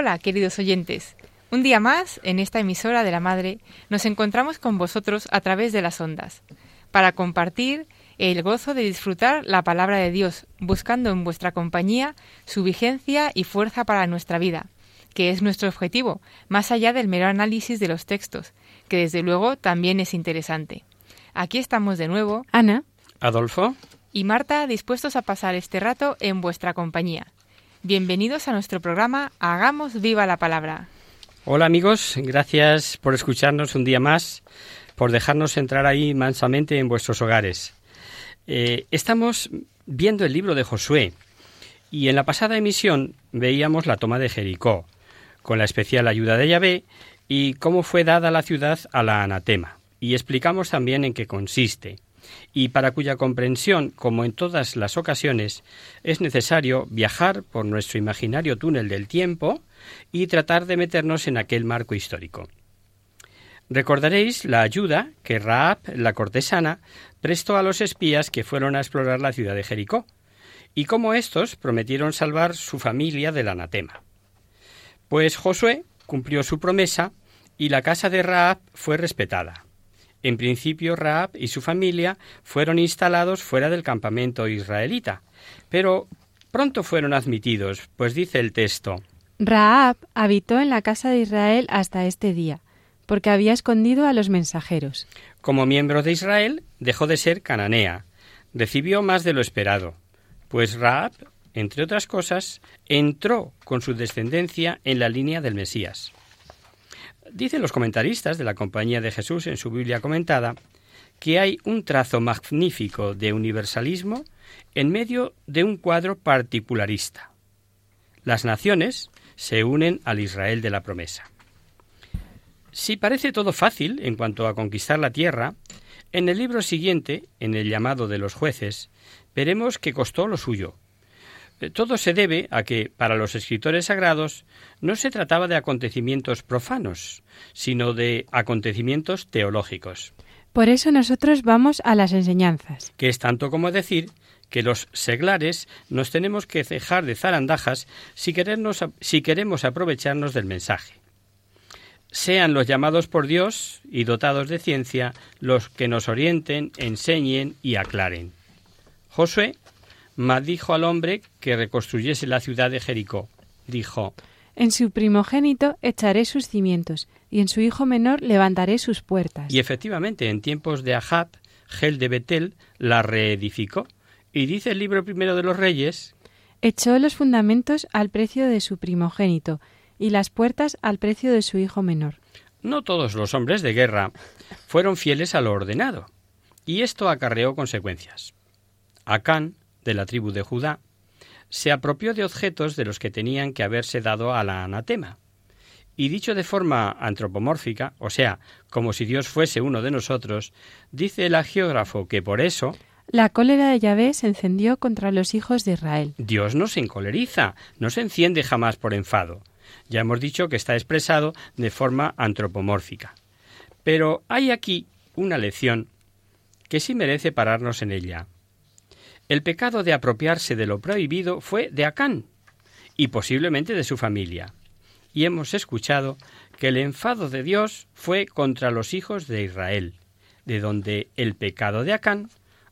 Hola, queridos oyentes. Un día más, en esta emisora de la Madre, nos encontramos con vosotros a través de las ondas, para compartir el gozo de disfrutar la palabra de Dios, buscando en vuestra compañía su vigencia y fuerza para nuestra vida, que es nuestro objetivo, más allá del mero análisis de los textos, que desde luego también es interesante. Aquí estamos de nuevo, Ana, Adolfo, y Marta dispuestos a pasar este rato en vuestra compañía. Bienvenidos a nuestro programa Hagamos viva la palabra. hola amigos, gracias por escucharnos un día más, por dejarnos entrar ahí mansamente en vuestros hogares. Eh, estamos viendo el libro de Josué y en la pasada emisión veíamos la toma de Jericó, con la especial ayuda de Yahvé y cómo fue dada la ciudad a la anatema. Y explicamos también en qué consiste y para cuya comprensión, como en todas las ocasiones, es necesario viajar por nuestro imaginario túnel del tiempo y tratar de meternos en aquel marco histórico. Recordaréis la ayuda que Raab, la cortesana, prestó a los espías que fueron a explorar la ciudad de Jericó, y cómo éstos prometieron salvar su familia del anatema. Pues Josué cumplió su promesa y la casa de Raab fue respetada. En principio, Raab y su familia fueron instalados fuera del campamento israelita, pero pronto fueron admitidos, pues dice el texto Raab habitó en la casa de Israel hasta este día, porque había escondido a los mensajeros. Como miembro de Israel, dejó de ser cananea. Recibió más de lo esperado, pues Raab, entre otras cosas, entró con su descendencia en la línea del Mesías. Dicen los comentaristas de la Compañía de Jesús en su Biblia comentada que hay un trazo magnífico de universalismo en medio de un cuadro particularista. Las naciones se unen al Israel de la promesa. Si parece todo fácil en cuanto a conquistar la tierra, en el libro siguiente, en el llamado de los jueces, veremos que costó lo suyo. Todo se debe a que, para los escritores sagrados, no se trataba de acontecimientos profanos, sino de acontecimientos teológicos, Por eso nosotros vamos a las enseñanzas. que es tanto como decir que los seglares nos tenemos que dejar de zarandajas si, querernos- si queremos aprovecharnos del mensaje. Sean los llamados por Dios y dotados de ciencia los que nos orienten, enseñen y aclaren. Josué maldijo al hombre que reconstruyese la ciudad de Jericó. Dijo, En su primogénito echaré sus cimientos, y en su hijo menor levantaré sus puertas. y efectivamente en tiempos de Ahab, Gel de Betel la reedificó. Y dice el libro primero de los reyes Echó los fundamentos al precio de su primogénito, y las puertas al precio de su hijo menor. No todos los hombres de guerra fueron fieles a lo ordenado, y esto acarreó consecuencias. Acán, de la tribu de Judá, se apropió de objetos de los que tenían que haberse dado a la anatema. Y dicho de forma antropomórfica, o sea, como si Dios fuese uno de nosotros, dice el agiógrafo que por eso La cólera de Yahvé se encendió contra los hijos de Israel. Dios no se encoleriza, no se enciende jamás por enfado. Ya hemos dicho que está expresado de forma antropomórfica. Pero hay aquí una lección que sí merece pararnos en ella. El pecado de apropiarse de lo prohibido fue de Acán y posiblemente de su familia. Y hemos escuchado que el enfado de Dios fue contra los hijos de Israel, de donde el pecado de Acán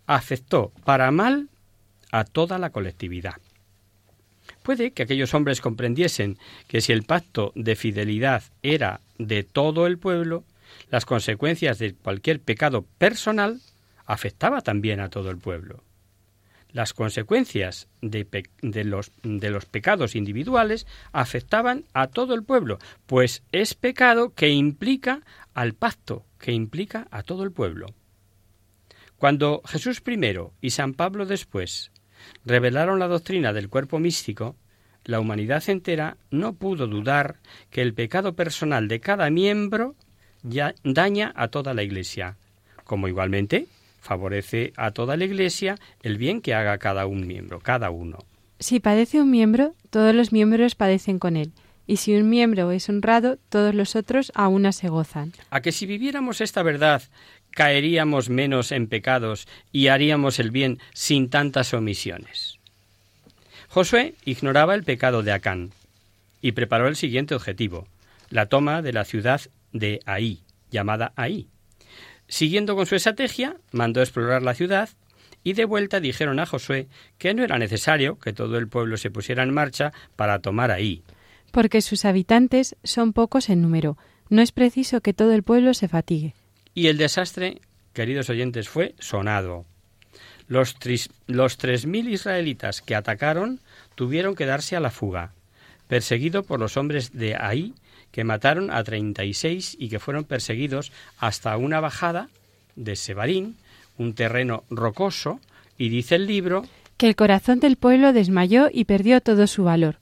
afectó para mal a toda la colectividad. Puede que aquellos hombres comprendiesen que si el pacto de fidelidad era de todo el pueblo, las consecuencias de cualquier pecado personal afectaba también a todo el pueblo. Las consecuencias de, los, los pecados individuales afectaban a todo el pueblo, pues es pecado que implica al pacto, que implica a todo el pueblo. Cuando Jesús primero y San Pablo después revelaron la doctrina del cuerpo místico, la humanidad entera no pudo dudar que el pecado personal de cada miembro ya daña a toda la Iglesia, como igualmente favorece a toda la Iglesia el bien que haga cada un miembro, cada uno. Si padece un miembro, todos los miembros padecen con él, y si un miembro es honrado, todos los otros a una se gozan. A que si viviéramos esta verdad, caeríamos menos en pecados y haríamos el bien sin tantas omisiones. Josué ignoraba el pecado de Acán y preparó el siguiente objetivo, la toma de la ciudad de Ahí, llamada Ahí. Siguiendo con su estrategia, mandó explorar la ciudad y de vuelta dijeron a Josué que no era necesario que todo el pueblo se pusiera en marcha para tomar Ahí. Porque sus habitantes son pocos en número, no es preciso que todo el pueblo se fatigue. Y el desastre, queridos oyentes, fue sonado. Los, los tres mil israelitas que atacaron tuvieron que darse a la fuga, perseguido por los hombres de Ahí que mataron a 36 y que fueron perseguidos hasta una bajada de Sebarín, un terreno rocoso, y dice el libro que el corazón del pueblo desmayó y perdió todo su valor.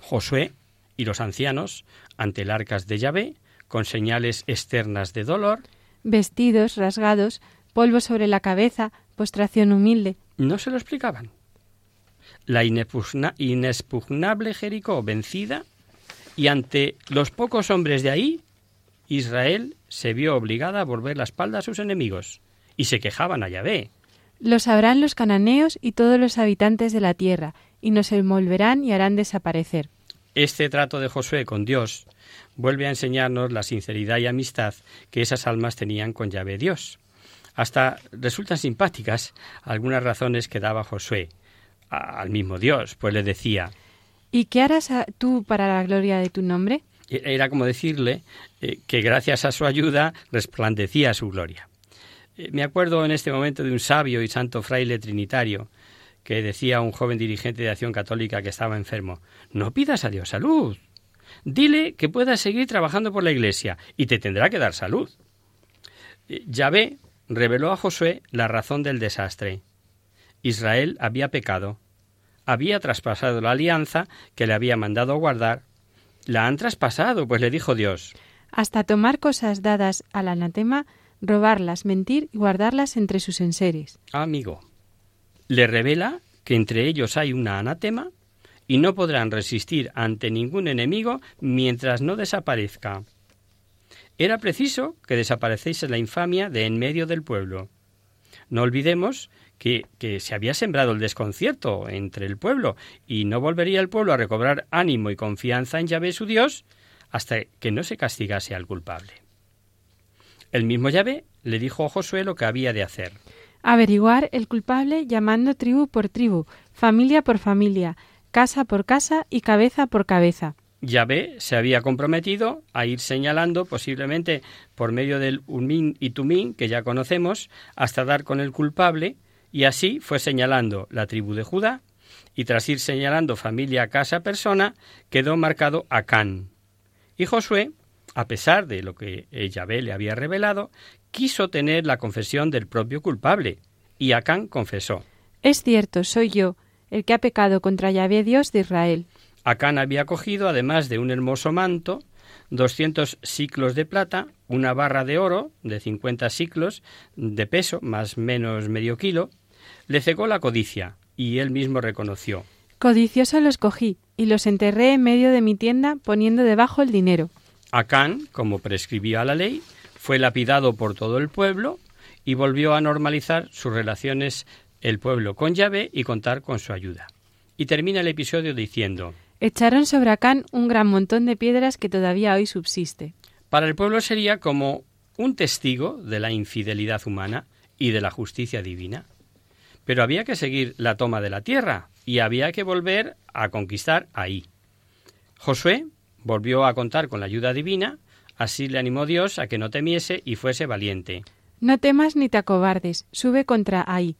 Josué y los ancianos, ante el arcas de Yahvé, con señales externas de dolor, vestidos rasgados, polvo sobre la cabeza, postración humilde. No se lo explicaban. La inexpugnable Jericó vencida y ante los pocos hombres de ahí, Israel se vio obligada a volver la espalda a sus enemigos, y se quejaban a Yahvé. Lo sabrán los cananeos y todos los habitantes de la tierra, y nos envolverán y harán desaparecer. Este trato de Josué con Dios vuelve a enseñarnos la sinceridad y amistad que esas almas tenían con Yahvé Dios. Hasta resultan simpáticas algunas razones que daba Josué al mismo Dios, pues le decía ¿Y qué harás tú para la gloria de tu nombre? E-, era como decirle eh, que gracias a su ayuda resplandecía su gloria. Eh, me acuerdo en este momento de un sabio y santo fraile trinitario que decía a un joven dirigente de acción católica que estaba enfermo, no pidas a Dios salud, dile que puedas seguir trabajando por la Iglesia y te tendrá que dar salud. Eh, Yahvé reveló a Josué la razón del desastre. Israel había pecado había traspasado la alianza que le había mandado guardar. La han traspasado, pues le dijo Dios. Hasta tomar cosas dadas al anatema, robarlas, mentir y guardarlas entre sus enseres. Amigo, le revela que entre ellos hay una anatema y no podrán resistir ante ningún enemigo mientras no desaparezca. Era preciso que desapareciese la infamia de en medio del pueblo. No olvidemos que, se había sembrado el desconcierto entre el pueblo y no volvería el pueblo a recobrar ánimo y confianza en Yahvé su Dios hasta que no se castigase al culpable. El mismo Yahvé le dijo a Josué lo que había de hacer. Averiguar el culpable llamando tribu por tribu, familia por familia, casa por casa y cabeza por cabeza. Yahvé se había comprometido a ir señalando, posiblemente por medio del Umín y Tumín, que ya conocemos, hasta dar con el culpable y así fue señalando la tribu de Judá, y tras ir señalando familia, casa, persona, quedó marcado Acán. Y Josué, a pesar de lo que Yahvé le había revelado, quiso tener la confesión del propio culpable, y Acán confesó. Es cierto, soy yo, el que ha pecado contra Yahvé Dios de Israel. Acán había cogido, además de un hermoso manto, doscientos ciclos de plata, una barra de oro de cincuenta ciclos de peso, más menos medio kilo, le cegó la codicia, y él mismo reconoció. Codicioso los cogí, y los enterré en medio de mi tienda, poniendo debajo el dinero. Acán, como prescribía la ley, fue lapidado por todo el pueblo y volvió a normalizar sus relaciones el pueblo con Yahvé y contar con su ayuda. Y termina el episodio diciendo Echaron sobre Acán un gran montón de piedras que todavía hoy subsiste. Para el pueblo sería como un testigo de la infidelidad humana y de la justicia divina. Pero había que seguir la toma de la tierra, y había que volver a conquistar ahí. Josué volvió a contar con la ayuda divina, así le animó Dios a que no temiese y fuese valiente. No temas ni te acobardes, sube contra ahí.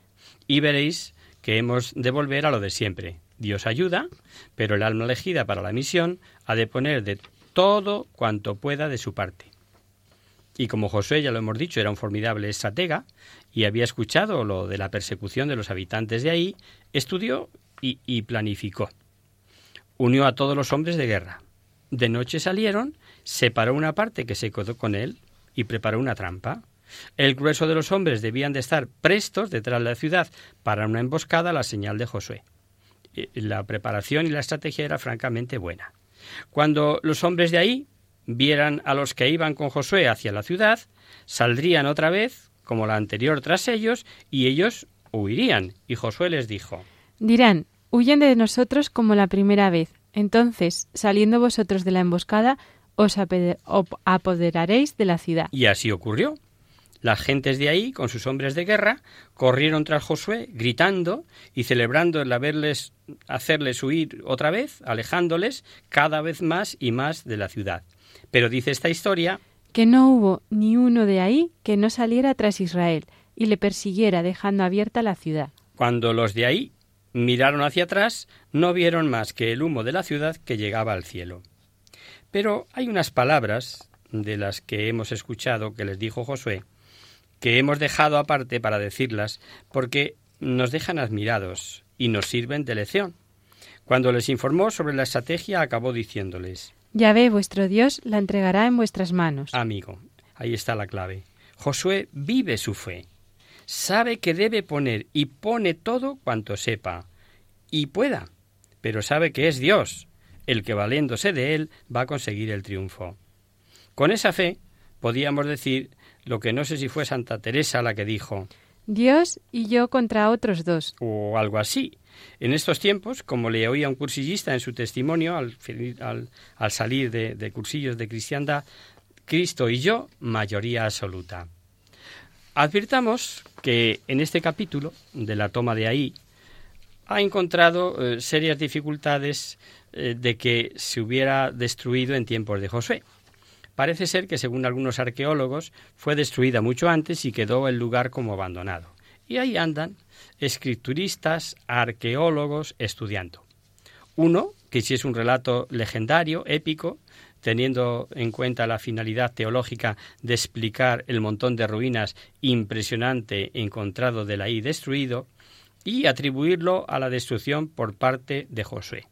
Y veréis que hemos de volver a lo de siempre. Dios ayuda, pero el alma elegida para la misión ha de poner de todo cuanto pueda de su parte. Y como Josué, ya lo hemos dicho, era un formidable estratega y había escuchado lo de la persecución de los habitantes de ahí, estudió y, planificó. Unió a todos los hombres de guerra. De noche salieron, separó una parte que se quedó con él y preparó una trampa. El grueso de los hombres debían de estar prestos detrás de la ciudad para una emboscada a la señal de Josué. La preparación y la estrategia era francamente buena. Cuando los hombres de ahí vieran a los que iban con Josué hacia la ciudad, saldrían otra vez, como la anterior tras ellos, y ellos huirían. Y Josué les dijo, Dirán, huyen de nosotros como la primera vez. Entonces, saliendo vosotros de la emboscada, os apoderaréis de la ciudad. Y así ocurrió. Las gentes de ahí, con sus hombres de guerra, corrieron tras Josué, gritando y celebrando el haberles, hacerles huir otra vez, alejándoles cada vez más y más de la ciudad. Pero dice esta historia que no hubo ni uno de ahí que no saliera tras Israel y le persiguiera dejando abierta la ciudad. Cuando los de ahí miraron hacia atrás, no vieron más que el humo de la ciudad que llegaba al cielo. Pero hay unas palabras de las que hemos escuchado que les dijo Josué, que hemos dejado aparte para decirlas porque nos dejan admirados y nos sirven de lección. Cuando les informó sobre la estrategia, acabó diciéndoles Ya ve, vuestro Dios la entregará en vuestras manos. Amigo, ahí está la clave. Josué vive su fe. Sabe que debe poner y pone todo cuanto sepa y pueda, pero sabe que es Dios el que valiéndose de él va a conseguir el triunfo. Con esa fe podíamos decir lo que no sé si fue Santa Teresa la que dijo Dios y yo contra otros dos. O algo así. En estos tiempos, como le oía un cursillista en su testimonio al, al, al salir de, de cursillos de cristiandad, Cristo y yo, mayoría absoluta. Advirtamos que en este capítulo de la toma de ahí ha encontrado eh, serias dificultades eh, de que se hubiera destruido en tiempos de Josué. Parece ser que, según algunos arqueólogos, fue destruida mucho antes y quedó el lugar como abandonado. Y ahí andan escrituristas, arqueólogos, estudiando. Uno, que si es un relato legendario, épico, teniendo en cuenta la finalidad teológica de explicar el montón de ruinas impresionante encontrado de la destruido, y atribuirlo a la destrucción por parte de Josué.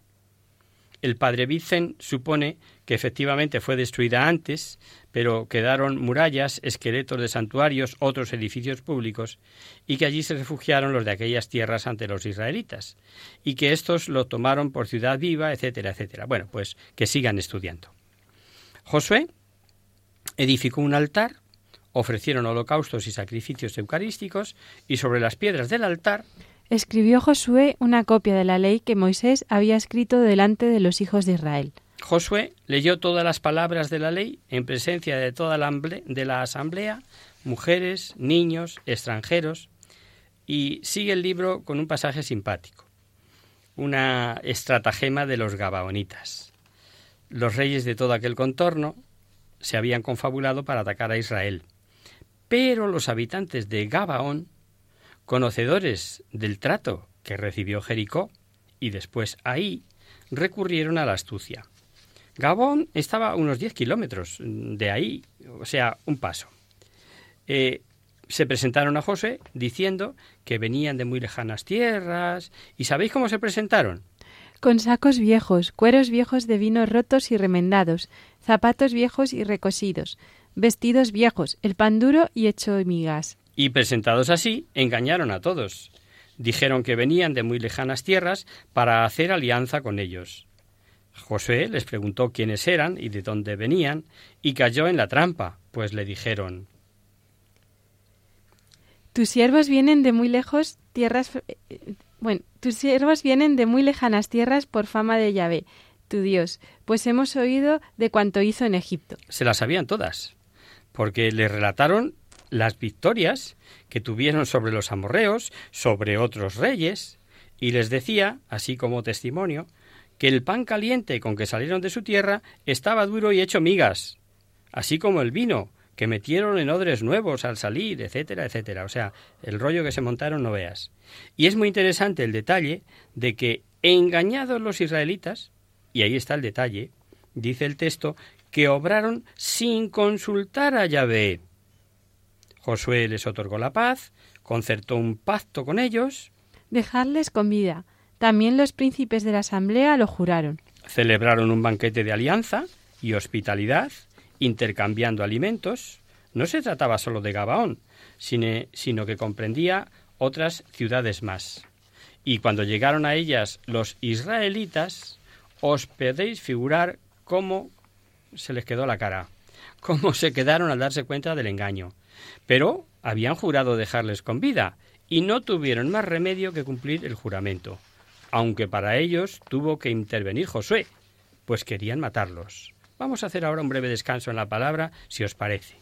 El padre Vicen supone que efectivamente fue destruida antes, pero quedaron murallas, esqueletos de santuarios, otros edificios públicos, y que allí se refugiaron los de aquellas tierras ante los israelitas, y que éstos lo tomaron por ciudad viva, etcétera, etcétera. Bueno, pues que sigan estudiando. Josué edificó un altar, ofrecieron holocaustos y sacrificios eucarísticos, y sobre las piedras del altar escribió Josué una copia de la ley que Moisés había escrito delante de los hijos de Israel. Josué leyó todas las palabras de la ley en presencia de toda la, de la asamblea, mujeres, niños, extranjeros, y sigue el libro con un pasaje simpático, una estratagema de los gabaonitas. Los reyes de todo aquel contorno se habían confabulado para atacar a Israel, pero los habitantes de Gabaón conocedores del trato que recibió Jericó y después ahí, recurrieron a la astucia. Gabón estaba a unos 10 kilómetros de ahí, o sea, un paso. Eh, se presentaron a José diciendo que venían de muy lejanas tierras. ¿Y sabéis cómo se presentaron? Con sacos viejos, cueros viejos de vino rotos y remendados, zapatos viejos y recosidos, vestidos viejos, el pan duro y hecho migas. Y presentados así, engañaron a todos. Dijeron que venían de muy lejanas tierras para hacer alianza con ellos. José les preguntó quiénes eran y de dónde venían, y cayó en la trampa, pues le dijeron Tus siervos vienen de muy lejos tierras eh, bueno, tus siervos vienen de muy lejanas tierras por fama de Yahvé, tu Dios, pues hemos oído de cuanto hizo en Egipto. Se las sabían todas, porque le relataron las victorias que tuvieron sobre los amorreos, sobre otros reyes, y les decía, así como testimonio, que el pan caliente con que salieron de su tierra estaba duro y hecho migas, así como el vino, que metieron en odres nuevos al salir, etcétera, etcétera. O sea, el rollo que se montaron no veas. Y es muy interesante el detalle de que, engañados los israelitas, y ahí está el detalle, dice el texto, que obraron sin consultar a Yahvé. Josué les otorgó la paz, concertó un pacto con ellos. Dejarles con vida. También los príncipes de la asamblea lo juraron. Celebraron un banquete de alianza y hospitalidad, intercambiando alimentos. No se trataba solo de Gabaón, sino que comprendía otras ciudades más. Y cuando llegaron a ellas los israelitas, os podéis figurar cómo se les quedó la cara, cómo se quedaron al darse cuenta del engaño. Pero habían jurado dejarles con vida y no tuvieron más remedio que cumplir el juramento, aunque para ellos tuvo que intervenir Josué, pues querían matarlos. Vamos a hacer ahora un breve descanso en la palabra, si os parece.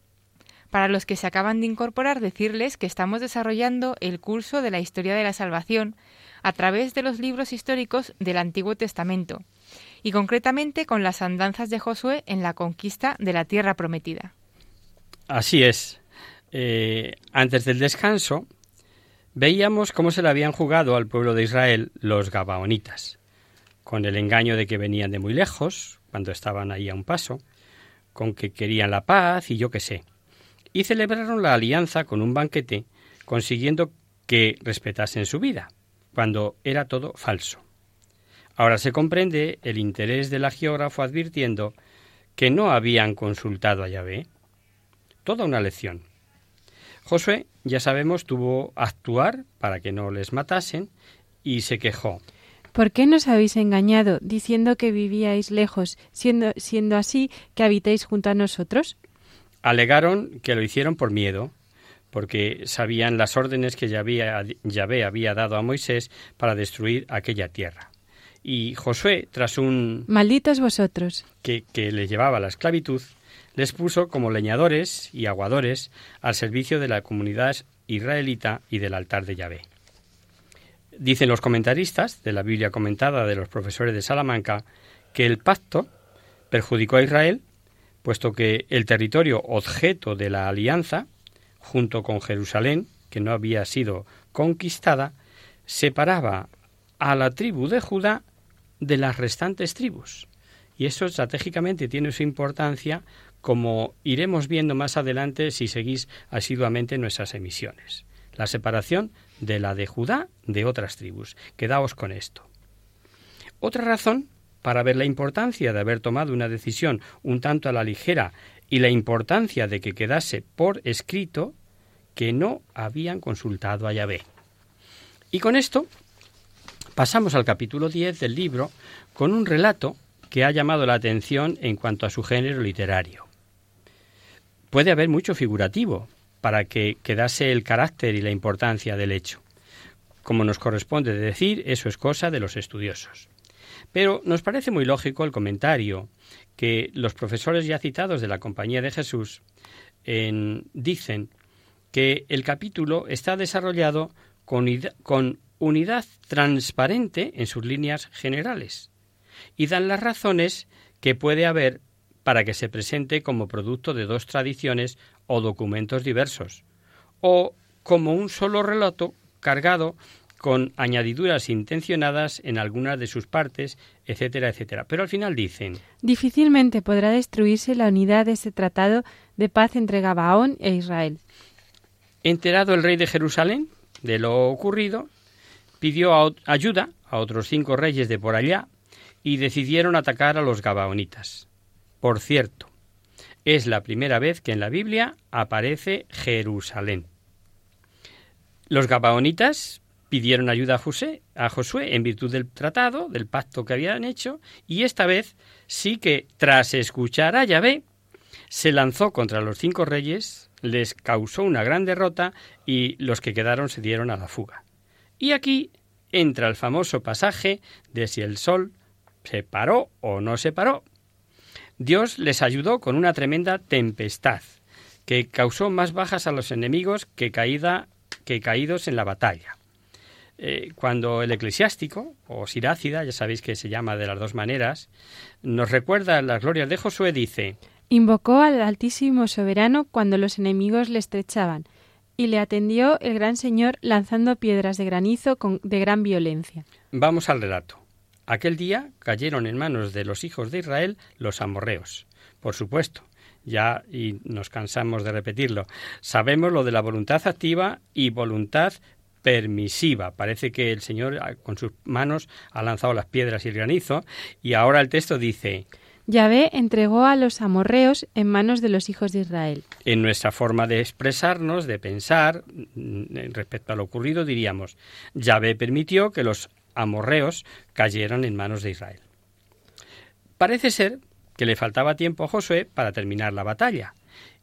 Para los que se acaban de incorporar, decirles que estamos desarrollando el curso de la historia de la salvación a través de los libros históricos del Antiguo Testamento, y concretamente con las andanzas de Josué en la conquista de la tierra prometida. Así es. Eh, antes del descanso, veíamos cómo se le habían jugado al pueblo de Israel los Gabaonitas, con el engaño de que venían de muy lejos, cuando estaban ahí a un paso, con que querían la paz y yo qué sé y celebraron la alianza con un banquete, consiguiendo que respetasen su vida, cuando era todo falso. Ahora se comprende el interés del geógrafo advirtiendo que no habían consultado a Yahvé. Toda una lección. Josué, ya sabemos, tuvo actuar para que no les matasen y se quejó. ¿Por qué nos habéis engañado diciendo que vivíais lejos, siendo, siendo así que habitáis junto a nosotros? Alegaron que lo hicieron por miedo, porque sabían las órdenes que Yahvé había dado a Moisés para destruir aquella tierra. Y Josué, tras un... Malditos vosotros. Que, que le llevaba la esclavitud, les puso como leñadores y aguadores al servicio de la comunidad israelita y del altar de Yahvé. Dicen los comentaristas de la Biblia comentada de los profesores de Salamanca que el pacto perjudicó a Israel puesto que el territorio objeto de la alianza, junto con Jerusalén, que no había sido conquistada, separaba a la tribu de Judá de las restantes tribus. Y eso estratégicamente tiene su importancia, como iremos viendo más adelante si seguís asiduamente nuestras emisiones. La separación de la de Judá de otras tribus. Quedaos con esto. Otra razón para ver la importancia de haber tomado una decisión un tanto a la ligera y la importancia de que quedase por escrito que no habían consultado a Yahvé. Y con esto pasamos al capítulo 10 del libro con un relato que ha llamado la atención en cuanto a su género literario. Puede haber mucho figurativo para que quedase el carácter y la importancia del hecho. Como nos corresponde decir, eso es cosa de los estudiosos. Pero nos parece muy lógico el comentario que los profesores ya citados de la Compañía de Jesús dicen que el capítulo está desarrollado con, con unidad transparente en sus líneas generales y dan las razones que puede haber para que se presente como producto de dos tradiciones o documentos diversos, o como un solo relato cargado con añadiduras intencionadas en algunas de sus partes, etcétera, etcétera. Pero al final dicen Difícilmente podrá destruirse la unidad de ese tratado de paz entre Gabaón e Israel. Enterado el rey de Jerusalén de lo ocurrido, pidió ayuda a otros cinco reyes de por allá y decidieron atacar a los Gabaonitas. Por cierto, es la primera vez que en la Biblia aparece Jerusalén. Los Gabaonitas pidieron ayuda a, José, a Josué en virtud del tratado, del pacto que habían hecho, y esta vez sí que, tras escuchar a Yahvé, se lanzó contra los cinco reyes, les causó una gran derrota y los que quedaron se dieron a la fuga. Y aquí entra el famoso pasaje de si el sol se paró o no se paró. Dios les ayudó con una tremenda tempestad que causó más bajas a los enemigos que, caída, que caídos en la batalla. Eh, cuando el eclesiástico, o Sirácida, ya sabéis que se llama de las dos maneras, nos recuerda las glorias de Josué, dice Invocó al Altísimo Soberano cuando los enemigos le estrechaban, y le atendió el gran Señor lanzando piedras de granizo con, de gran violencia. Vamos al relato. Aquel día cayeron en manos de los hijos de Israel los amorreos. Por supuesto, ya y nos cansamos de repetirlo, sabemos lo de la voluntad activa y voluntad permisiva. Parece que el Señor ah, con sus manos ha lanzado las piedras y el granizo y ahora el texto dice Yahvé entregó a los amorreos en manos de los hijos de Israel. En nuestra forma de expresarnos, de pensar mm, respecto a lo ocurrido, diríamos, Yahvé permitió que los amorreos cayeran en manos de Israel. Parece ser que le faltaba tiempo a Josué para terminar la batalla,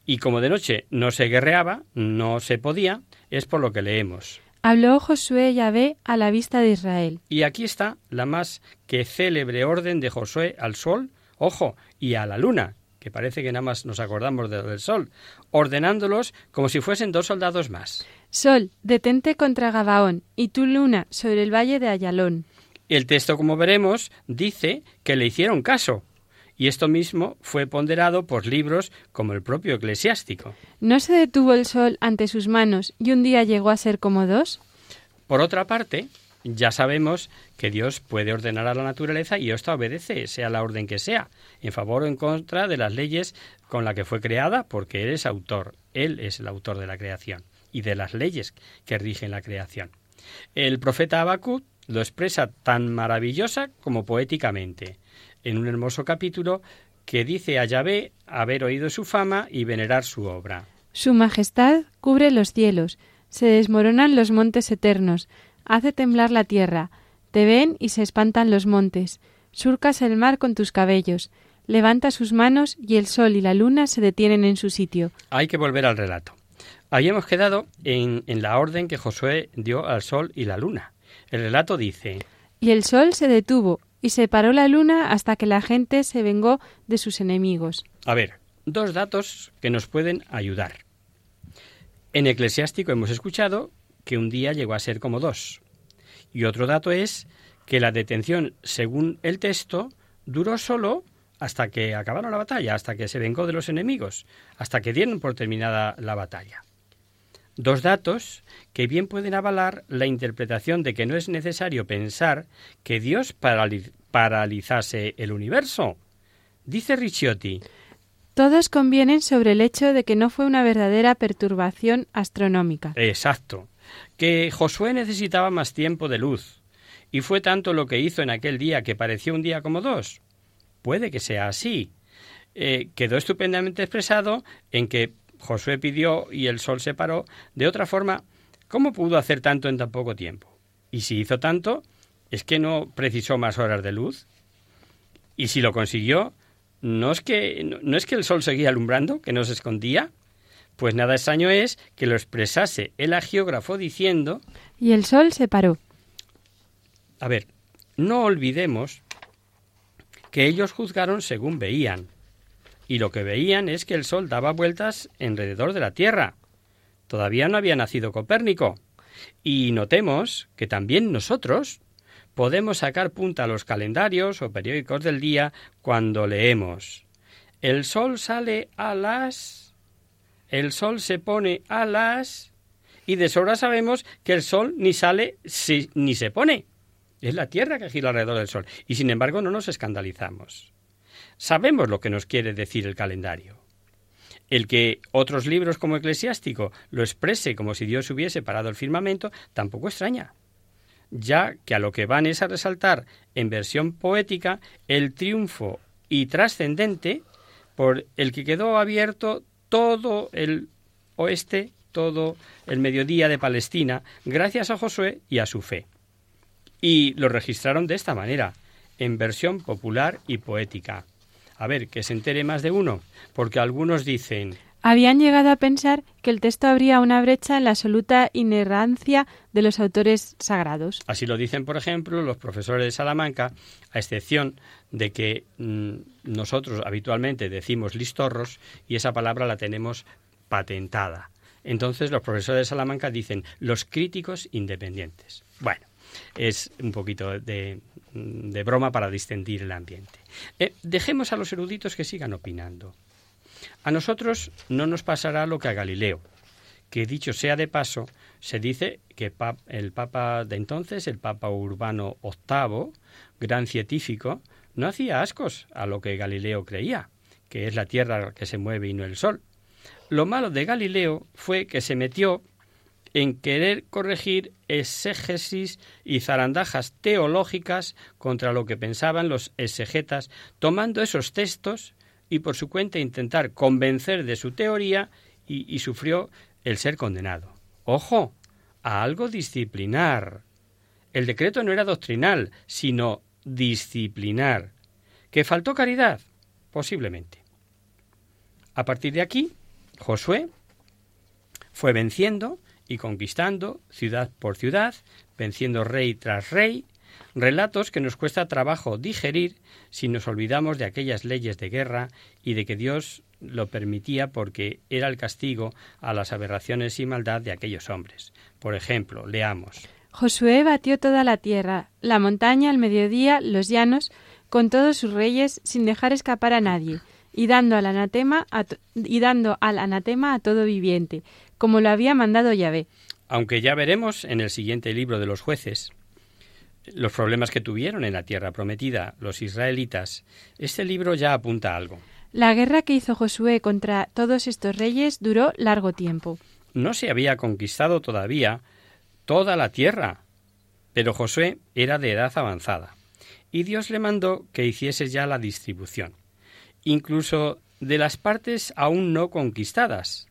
y como de noche no se guerreaba, no se podía, es por lo que leemos. Habló Josué Yahvé a la vista de Israel. Y aquí está la más que célebre orden de Josué al sol, ojo, y a la luna, que parece que nada más nos acordamos de lo del sol, ordenándolos como si fuesen dos soldados más. Sol, detente contra Gabaón, y tu luna sobre el valle de Ayalón. El texto, como veremos, dice que le hicieron caso, y esto mismo fue ponderado por libros como el propio eclesiástico. ¿No se detuvo el sol ante sus manos y un día llegó a ser como dos? Por otra parte, ya sabemos que Dios puede ordenar a la naturaleza y esta obedece, sea la orden que sea, en favor o en contra de las leyes con las que fue creada, porque Él es autor, Él es el autor de la creación y de las leyes que rigen la creación. El profeta Habacuc lo expresa tan maravillosa como poéticamente, en un hermoso capítulo que dice a Yahvé haber oído su fama y venerar su obra. Su majestad cubre los cielos, se desmoronan los montes eternos, hace temblar la tierra, te ven y se espantan los montes, surcas el mar con tus cabellos, levanta sus manos y el sol y la luna se detienen en su sitio. Hay que volver al relato. Habíamos quedado en, en la orden que Josué dio al sol y la luna. El relato dice Y el sol se detuvo y se paró la luna hasta que la gente se vengó de sus enemigos. A ver, dos datos que nos pueden ayudar. En Eclesiástico hemos escuchado que un día llegó a ser como dos. Y otro dato es que la detención, según el texto, duró solo hasta que acabaron la batalla, hasta que se vengó de los enemigos, hasta que dieron por terminada la batalla. Dos datos que bien pueden avalar la interpretación de que no es necesario pensar que Dios paralizase el universo. Dice Ricciotti. Todos convienen sobre el hecho de que no fue una verdadera perturbación astronómica. Exacto. Que Josué necesitaba más tiempo de luz. Y fue tanto lo que hizo en aquel día que pareció un día como dos. Puede que sea así. Eh, quedó estupendamente expresado en que Josué pidió y el sol se paró. De otra forma, ¿cómo pudo hacer tanto en tan poco tiempo? Y si hizo tanto, ¿es que no precisó más horas de luz? Y si lo consiguió, ¿no es que, no, es que el sol seguía alumbrando, que no se escondía? Pues nada extraño es que lo expresase el agiógrafo diciendo... Y el sol se paró. A ver, no olvidemos que ellos juzgaron según veían, y lo que veían es que el Sol daba vueltas alrededor de la Tierra. Todavía no había nacido Copérnico. Y notemos que también nosotros podemos sacar punta a los calendarios o periódicos del día cuando leemos. El Sol sale a las... El Sol se pone a las... Y de sobra sabemos que el Sol ni sale ni se pone. Es la Tierra que gira alrededor del Sol. Y sin embargo no nos escandalizamos. Sabemos lo que nos quiere decir el calendario. El que otros libros como Eclesiástico lo exprese como si Dios hubiese parado el firmamento tampoco extraña, ya que a lo que van es a resaltar en versión poética el triunfo y trascendente por el que quedó abierto todo el oeste, todo el mediodía de Palestina, gracias a Josué y a su fe. Y lo registraron de esta manera, en versión popular y poética. A ver, que se entere más de uno, porque algunos dicen... Habían llegado a pensar que el texto abría una brecha en la absoluta inerrancia de los autores sagrados. Así lo dicen, por ejemplo, los profesores de Salamanca, a excepción de que mm, nosotros habitualmente decimos listorros y esa palabra la tenemos patentada. Entonces los profesores de Salamanca dicen los críticos independientes. Bueno, es un poquito de, de broma para distender el ambiente. Eh, dejemos a los eruditos que sigan opinando. A nosotros no nos pasará lo que a Galileo, que dicho sea de paso, se dice que el Papa de entonces, el Papa Urbano VIII, gran científico, no hacía ascos a lo que Galileo creía, que es la Tierra que se mueve y no el Sol. Lo malo de Galileo fue que se metió en querer corregir exégesis y zarandajas teológicas contra lo que pensaban los exegetas, tomando esos textos y por su cuenta intentar convencer de su teoría y, y sufrió el ser condenado. Ojo, a algo disciplinar. El decreto no era doctrinal, sino disciplinar. ¿Que faltó caridad? Posiblemente. A partir de aquí, Josué fue venciendo y conquistando ciudad por ciudad, venciendo rey tras rey, Relatos que nos cuesta trabajo digerir si nos olvidamos de aquellas leyes de guerra y de que Dios lo permitía porque era el castigo a las aberraciones y maldad de aquellos hombres. Por ejemplo, leamos. Josué batió toda la tierra, la montaña, el mediodía, los llanos, con todos sus reyes, sin dejar escapar a nadie, y dando al anatema a, y dando al anatema a todo viviente, como lo había mandado Yahvé. Aunque ya veremos en el siguiente libro de los jueces los problemas que tuvieron en la tierra prometida los israelitas, este libro ya apunta algo. La guerra que hizo Josué contra todos estos reyes duró largo tiempo. No se había conquistado todavía toda la tierra, pero Josué era de edad avanzada, y Dios le mandó que hiciese ya la distribución, incluso de las partes aún no conquistadas,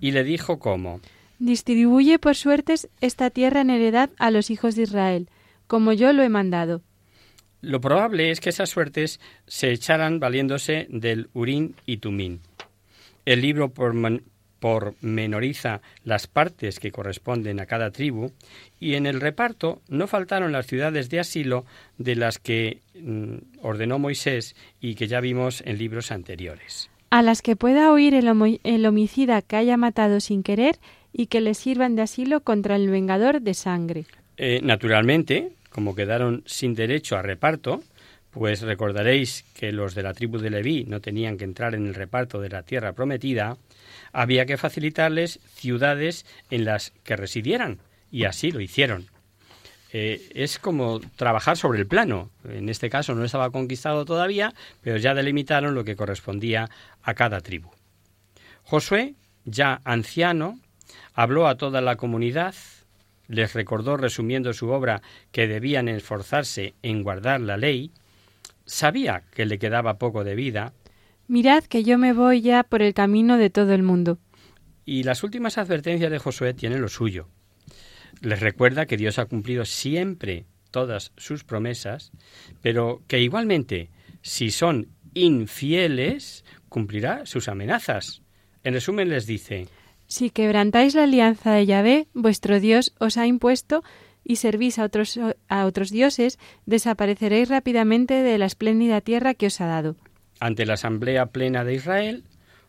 y le dijo cómo. Distribuye por suertes esta tierra en heredad a los hijos de Israel, como yo lo he mandado. Lo probable es que esas suertes se echaran valiéndose del Urín y Tumín. El libro pormenoriza las partes que corresponden a cada tribu y en el reparto no faltaron las ciudades de asilo de las que mm, ordenó Moisés y que ya vimos en libros anteriores. A las que pueda oír el, homicida que haya matado sin querer y que le sirvan de asilo contra el vengador de sangre. Eh, naturalmente, como quedaron sin derecho a reparto, pues recordaréis que los de la tribu de Leví no tenían que entrar en el reparto de la tierra prometida, había que facilitarles ciudades en las que residieran, y así lo hicieron. Eh, es como trabajar sobre el plano. En este caso no estaba conquistado todavía, pero ya delimitaron lo que correspondía a cada tribu. Josué, ya anciano, habló a toda la comunidad, les recordó, resumiendo su obra, que debían esforzarse en guardar la ley, sabía que le quedaba poco de vida. Mirad que yo me voy ya por el camino de todo el mundo. Y las últimas advertencias de Josué tienen lo suyo. Les recuerda que Dios ha cumplido siempre todas sus promesas, pero que igualmente, si son infieles, cumplirá sus amenazas. En resumen les dice si quebrantáis la alianza de Yahvé, vuestro Dios os ha impuesto, y servís a otros, a otros dioses, desapareceréis rápidamente de la espléndida tierra que os ha dado. Ante la asamblea plena de Israel,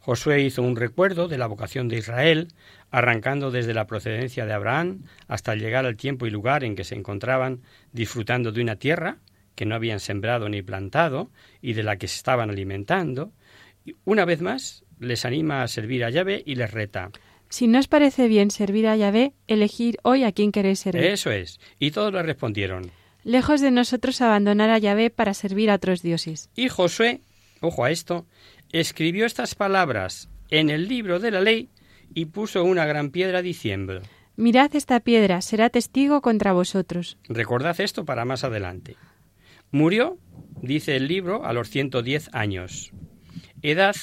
Josué hizo un recuerdo de la vocación de Israel, arrancando desde la procedencia de Abraham hasta llegar al tiempo y lugar en que se encontraban disfrutando de una tierra que no habían sembrado ni plantado y de la que se estaban alimentando. Una vez más, les anima a servir a Yahvé y les reta. Si no os parece bien servir a Yahvé, elegir hoy a quién queréis servir. Eso es. Y todos le respondieron. Lejos de nosotros abandonar a Yahvé para servir a otros dioses. Y Josué, ojo a esto, escribió estas palabras en el libro de la ley y puso una gran piedra diciendo Mirad esta piedra, será testigo contra vosotros. Recordad esto para más adelante. Murió, dice el libro, a los 110 años, edad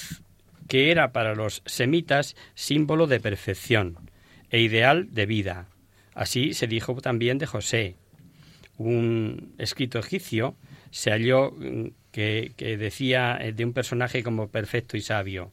que era para los semitas símbolo de perfección e ideal de vida. Así se dijo también de José. Un escrito egipcio se halló mm, que, que decía eh, de un personaje como perfecto y sabio.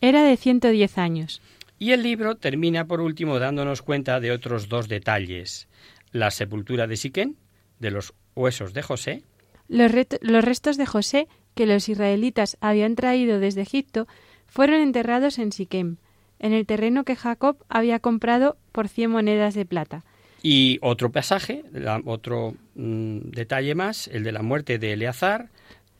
Era de 110 años. Y el libro termina por último dándonos cuenta de otros dos detalles. La sepultura de Siquén, de los huesos de José. Los, los restos de José que los israelitas habían traído desde Egipto fueron enterrados en Siquem, en el terreno que Jacob había comprado por cien monedas de plata. Y otro pasaje, otro mm, detalle más, el de la muerte de Eleazar,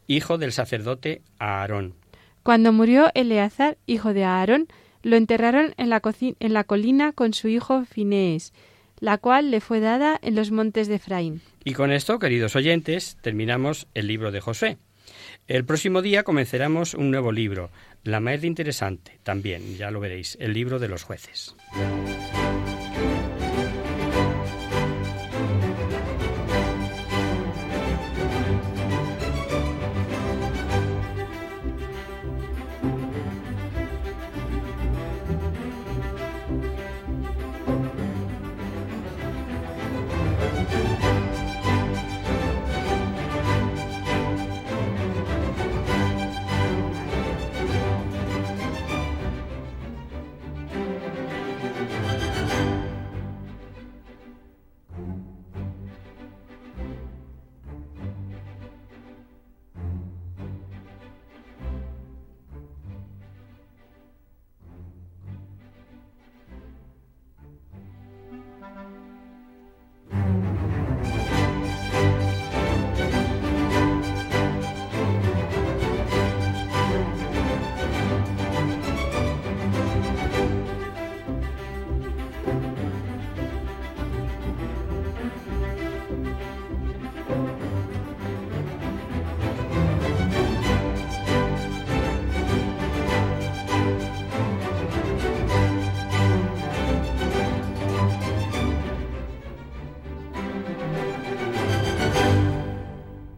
hijo del sacerdote Aarón. Cuando murió Eleazar, hijo de Aarón, lo enterraron en la, en la colina con su hijo Finees, la cual le fue dada en los montes de Efraín. Y con esto, queridos oyentes, terminamos el libro de Josué. El próximo día comenzaremos un nuevo libro, la más interesante también, ya lo veréis, el libro de los jueces.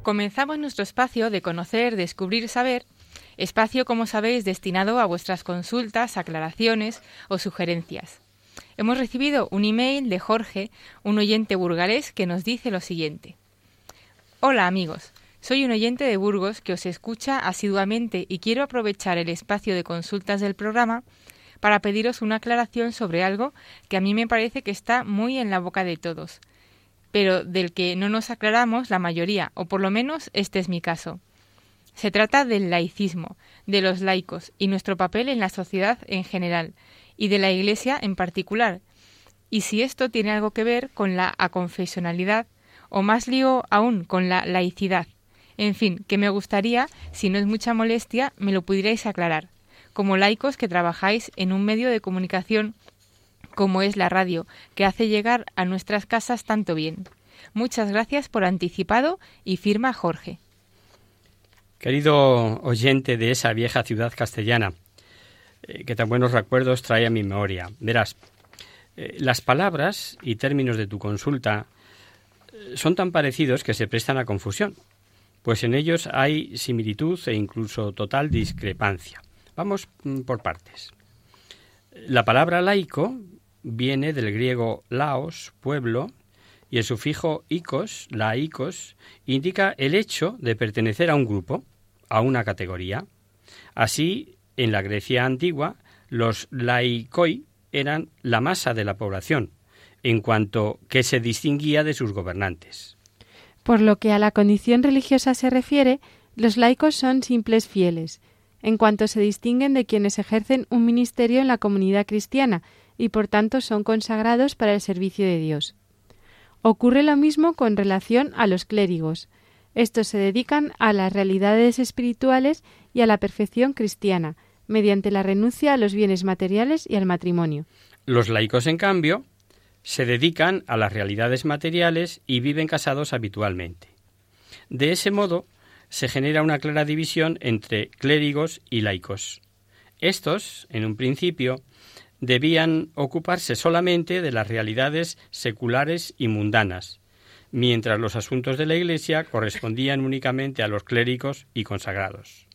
Comenzamos nuestro espacio de conocer, descubrir, saber, espacio, como sabéis, destinado a vuestras consultas, aclaraciones o sugerencias. Hemos recibido un email de Jorge, un oyente burgalés, que nos dice lo siguiente. Hola amigos, soy un oyente de Burgos que os escucha asiduamente y quiero aprovechar el espacio de consultas del programa para pediros una aclaración sobre algo que a mí me parece que está muy en la boca de todos, pero del que no nos aclaramos la mayoría, o por lo menos este es mi caso. Se trata del laicismo, de los laicos y nuestro papel en la sociedad en general, y de la Iglesia en particular, y si esto tiene algo que ver con la aconfesionalidad, o más lío aún con la laicidad. En fin, que me gustaría, si no es mucha molestia, me lo pudierais aclarar, como laicos que trabajáis en un medio de comunicación como es la radio, que hace llegar a nuestras casas tanto bien. Muchas gracias por anticipado y firma Jorge. Querido oyente de esa vieja ciudad castellana, eh, que tan buenos recuerdos trae a mi memoria. Verás, eh, las palabras y términos de tu consulta eh, son tan parecidos que se prestan a confusión, pues en ellos hay similitud e incluso total discrepancia. Vamos mm, por partes. La palabra laico viene del griego laos, pueblo, y el sufijo ikos, laicos, indica el hecho de pertenecer a un grupo, a una categoría. Así, en la Grecia antigua, los laikoi eran la masa de la población, en cuanto que se distinguía de sus gobernantes. Por lo que a la condición religiosa se refiere, los laicos son simples fieles, en cuanto se distinguen de quienes ejercen un ministerio en la comunidad cristiana y por tanto son consagrados para el servicio de Dios. Ocurre lo mismo con relación a los clérigos. Estos se dedican a las realidades espirituales y a la perfección cristiana, mediante la renuncia a los bienes materiales y al matrimonio. Los laicos, en cambio, se dedican a las realidades materiales y viven casados habitualmente. De ese modo, se genera una clara división entre clérigos y laicos. Estos, en un principio, debían ocuparse solamente de las realidades seculares y mundanas, mientras los asuntos de la Iglesia correspondían únicamente a los clérigos y consagrados.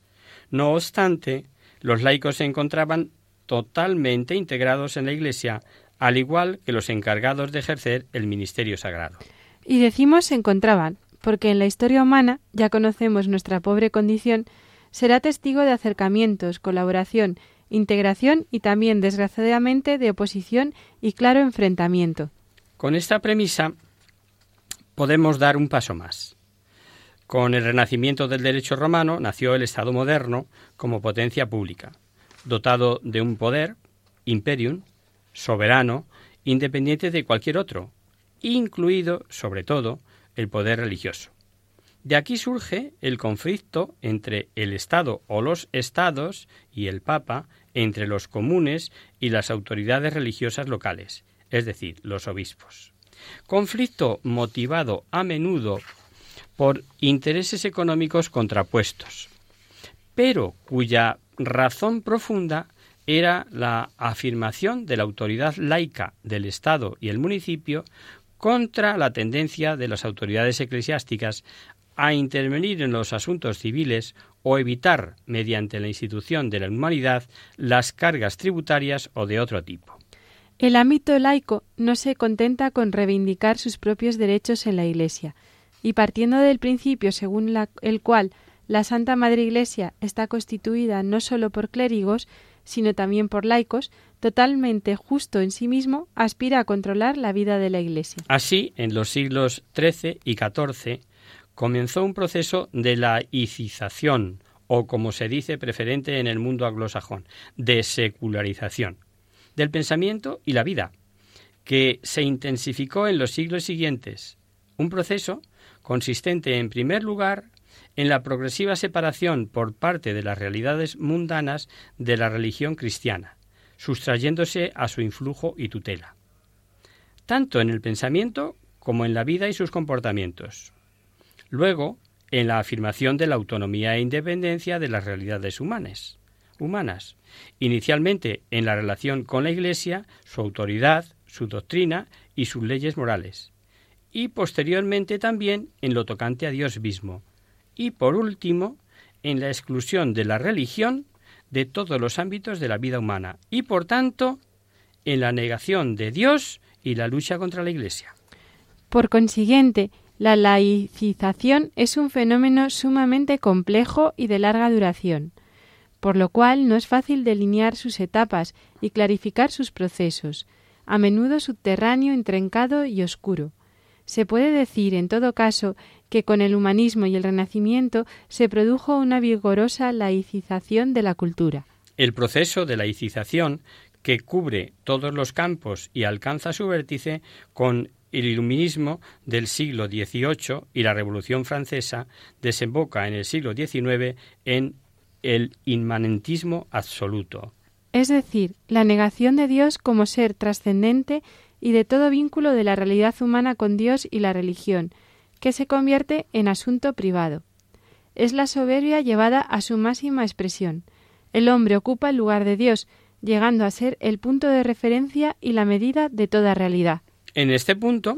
No obstante, los laicos se encontraban totalmente integrados en la Iglesia, al igual que los encargados de ejercer el ministerio sagrado. Y decimos se encontraban, porque en la historia humana ya conocemos nuestra pobre condición, será testigo de acercamientos, colaboración, integración y también, desgraciadamente, de oposición y claro enfrentamiento. Con esta premisa podemos dar un paso más. Con el renacimiento del derecho romano nació el Estado moderno como potencia pública, dotado de un poder, imperium, soberano, independiente de cualquier otro, incluido, sobre todo, el poder religioso. De aquí surge el conflicto entre el Estado o los Estados y el Papa, entre los comunes y las autoridades religiosas locales, es decir, los obispos. Conflicto motivado a menudo por intereses económicos contrapuestos, pero cuya razón profunda era la afirmación de la autoridad laica del Estado y el municipio contra la tendencia de las autoridades eclesiásticas a intervenir en los asuntos civiles o evitar, mediante la institución de la humanidad, las cargas tributarias o de otro tipo. El ámbito laico no se contenta con reivindicar sus propios derechos en la Iglesia, y partiendo del principio según el cual la Santa Madre Iglesia está constituida no sólo por clérigos, sino también por laicos, totalmente justo en sí mismo, aspira a controlar la vida de la Iglesia. Así, en los siglos XIII y XIV, comenzó un proceso de laicización, o como se dice preferente en el mundo anglosajón, de secularización, del pensamiento y la vida, que se intensificó en los siglos siguientes, un proceso consistente en primer lugar en la progresiva separación por parte de las realidades mundanas de la religión cristiana, sustrayéndose a su influjo y tutela, tanto en el pensamiento como en la vida y sus comportamientos. Luego, en la afirmación de la autonomía e independencia de las realidades humanas, humanas, inicialmente en la relación con la Iglesia, su autoridad, su doctrina y sus leyes morales, y posteriormente también en lo tocante a Dios mismo, y, por último, en la exclusión de la religión de todos los ámbitos de la vida humana. Y, por tanto, en la negación de Dios y la lucha contra la Iglesia. Por consiguiente, la laicización es un fenómeno sumamente complejo y de larga duración, por lo cual no es fácil delinear sus etapas y clarificar sus procesos, a menudo subterráneo, intrincado y oscuro. Se puede decir, en todo caso, que con el humanismo y el Renacimiento se produjo una vigorosa laicización de la cultura. El proceso de laicización, que cubre todos los campos y alcanza su vértice con el iluminismo del siglo XVIII y la Revolución Francesa, desemboca en el siglo XIX en el inmanentismo absoluto. Es decir, la negación de Dios como ser trascendente y de todo vínculo de la realidad humana con Dios y la religión, que se convierte en asunto privado. Es la soberbia llevada a su máxima expresión. El hombre ocupa el lugar de Dios, llegando a ser el punto de referencia y la medida de toda realidad. En este punto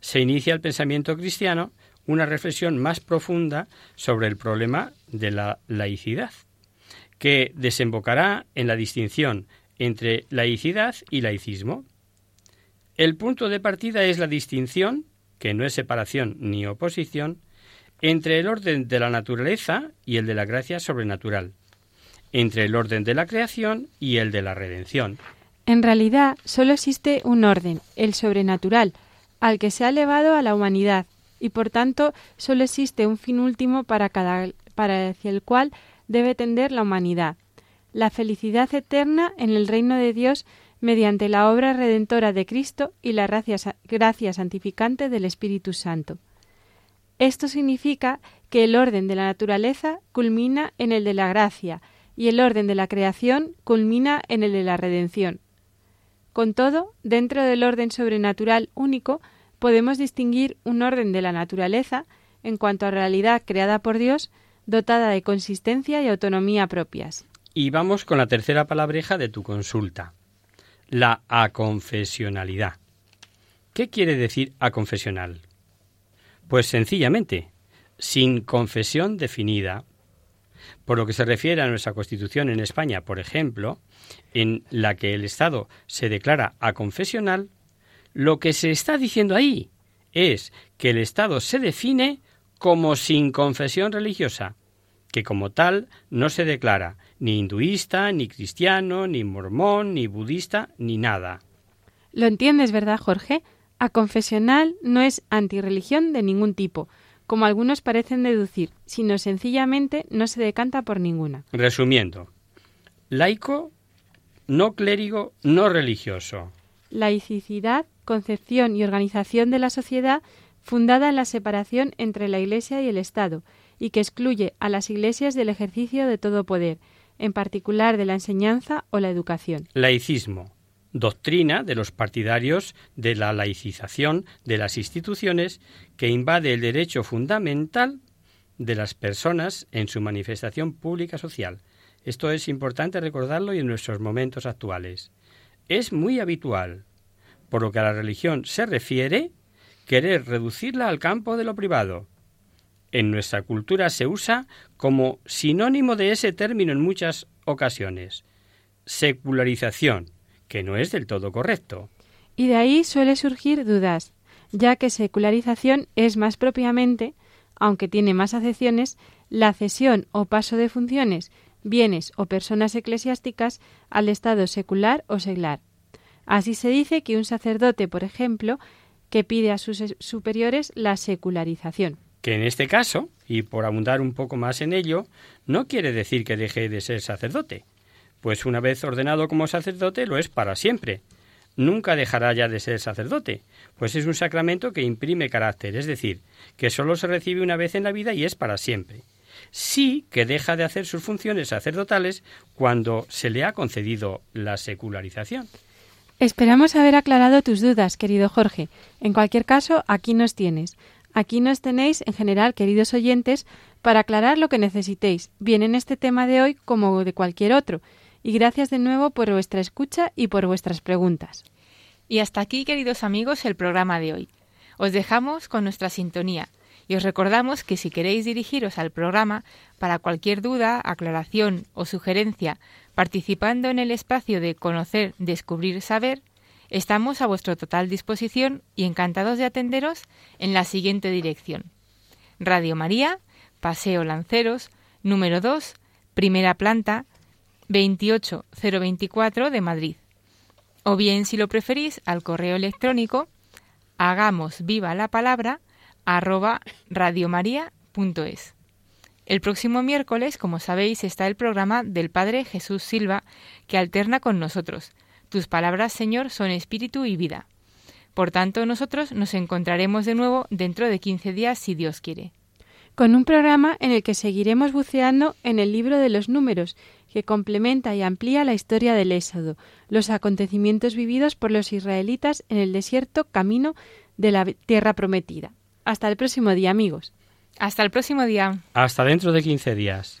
se inicia el pensamiento cristiano una reflexión más profunda sobre el problema de la laicidad, que desembocará en la distinción entre laicidad y laicismo. El punto de partida es la distinción, que no es separación ni oposición, entre el orden de la naturaleza y el de la gracia sobrenatural, entre el orden de la creación y el de la redención. En realidad, solo existe un orden, el sobrenatural, al que se ha elevado a la humanidad, y por tanto solo existe un fin último para, cada, para hacia el cual debe tender la humanidad, la felicidad eterna en el reino de Dios mediante la obra redentora de Cristo y la gracia, gracia santificante del Espíritu Santo. Esto significa que el orden de la naturaleza culmina en el de la gracia y el orden de la creación culmina en el de la redención. Con todo, dentro del orden sobrenatural único, podemos distinguir un orden de la naturaleza en cuanto a realidad creada por Dios, dotada de consistencia y autonomía propias. Y vamos con la tercera palabreja de tu consulta, la aconfesionalidad. ¿Qué quiere decir aconfesional? Pues sencillamente, sin confesión definida. Por lo que se refiere a nuestra Constitución en España, por ejemplo, en la que el Estado se declara aconfesional, lo que se está diciendo ahí es que el Estado se define como sin confesión religiosa, que como tal no se declara ni hinduista, ni cristiano, ni mormón, ni budista, ni nada. Lo entiendes, ¿verdad, Jorge? Aconfesional no es antirreligión de ningún tipo, como algunos parecen deducir, sino sencillamente no se decanta por ninguna. Resumiendo, laico, no clérigo, no religioso. Laicidad, concepción y organización de la sociedad fundada en la separación entre la Iglesia y el Estado, y que excluye a las iglesias del ejercicio de todo poder, en particular de la enseñanza o la educación. Laicismo, doctrina de los partidarios de la laicización de las instituciones que invade el derecho fundamental de las personas en su manifestación pública social. Esto es importante recordarlo y en nuestros momentos actuales. Es muy habitual, por lo que a la religión se refiere, querer reducirla al campo de lo privado. En nuestra cultura se usa como sinónimo de ese término en muchas ocasiones. Secularización, que no es del todo correcto. Y de ahí suele surgir dudas, ya que secularización es más propiamente, aunque tiene más acepciones, la cesión o paso de funciones, bienes o personas eclesiásticas al estado secular o seglar. Así se dice que un sacerdote, por ejemplo, que pide a sus superiores la secularización. Que en este caso, y por abundar un poco más en ello, no quiere decir que deje de ser sacerdote, pues una vez ordenado como sacerdote lo es para siempre. Nunca dejará ya de ser sacerdote, pues es un sacramento que imprime carácter, es decir, que sólo se recibe una vez en la vida y es para siempre. Sí que deja de hacer sus funciones sacerdotales cuando se le ha concedido la secularización. Esperamos haber aclarado tus dudas, querido Jorge. En cualquier caso, aquí nos tienes. Aquí nos tenéis, en general, queridos oyentes, para aclarar lo que necesitéis, bien en este tema de hoy como de cualquier otro. Y gracias de nuevo por vuestra escucha y por vuestras preguntas. Y hasta aquí, queridos amigos, el programa de hoy. Os dejamos con nuestra sintonía Y os recordamos que si queréis dirigiros al programa para cualquier duda, aclaración o sugerencia, participando en el espacio de conocer, descubrir, saber, estamos a vuestra total disposición y encantados de atenderos en la siguiente dirección. Radio María, Paseo Lanceros, número 2, primera planta, 28024 de Madrid. O bien, si lo preferís, al correo electrónico hagamos viva la palabra arroba radiomaria.es. El próximo miércoles, como sabéis, está el programa del Padre Jesús Silva, que alterna con nosotros. Tus palabras, Señor, son espíritu y vida. Por tanto, nosotros nos encontraremos de nuevo dentro de 15 días, si Dios quiere. Con un programa en el que seguiremos buceando en el libro de los números, que complementa y amplía la historia del Éxodo, los acontecimientos vividos por los israelitas en el desierto camino de la tierra prometida. Hasta el próximo día, amigos. Hasta el próximo día. Hasta dentro de 15 días.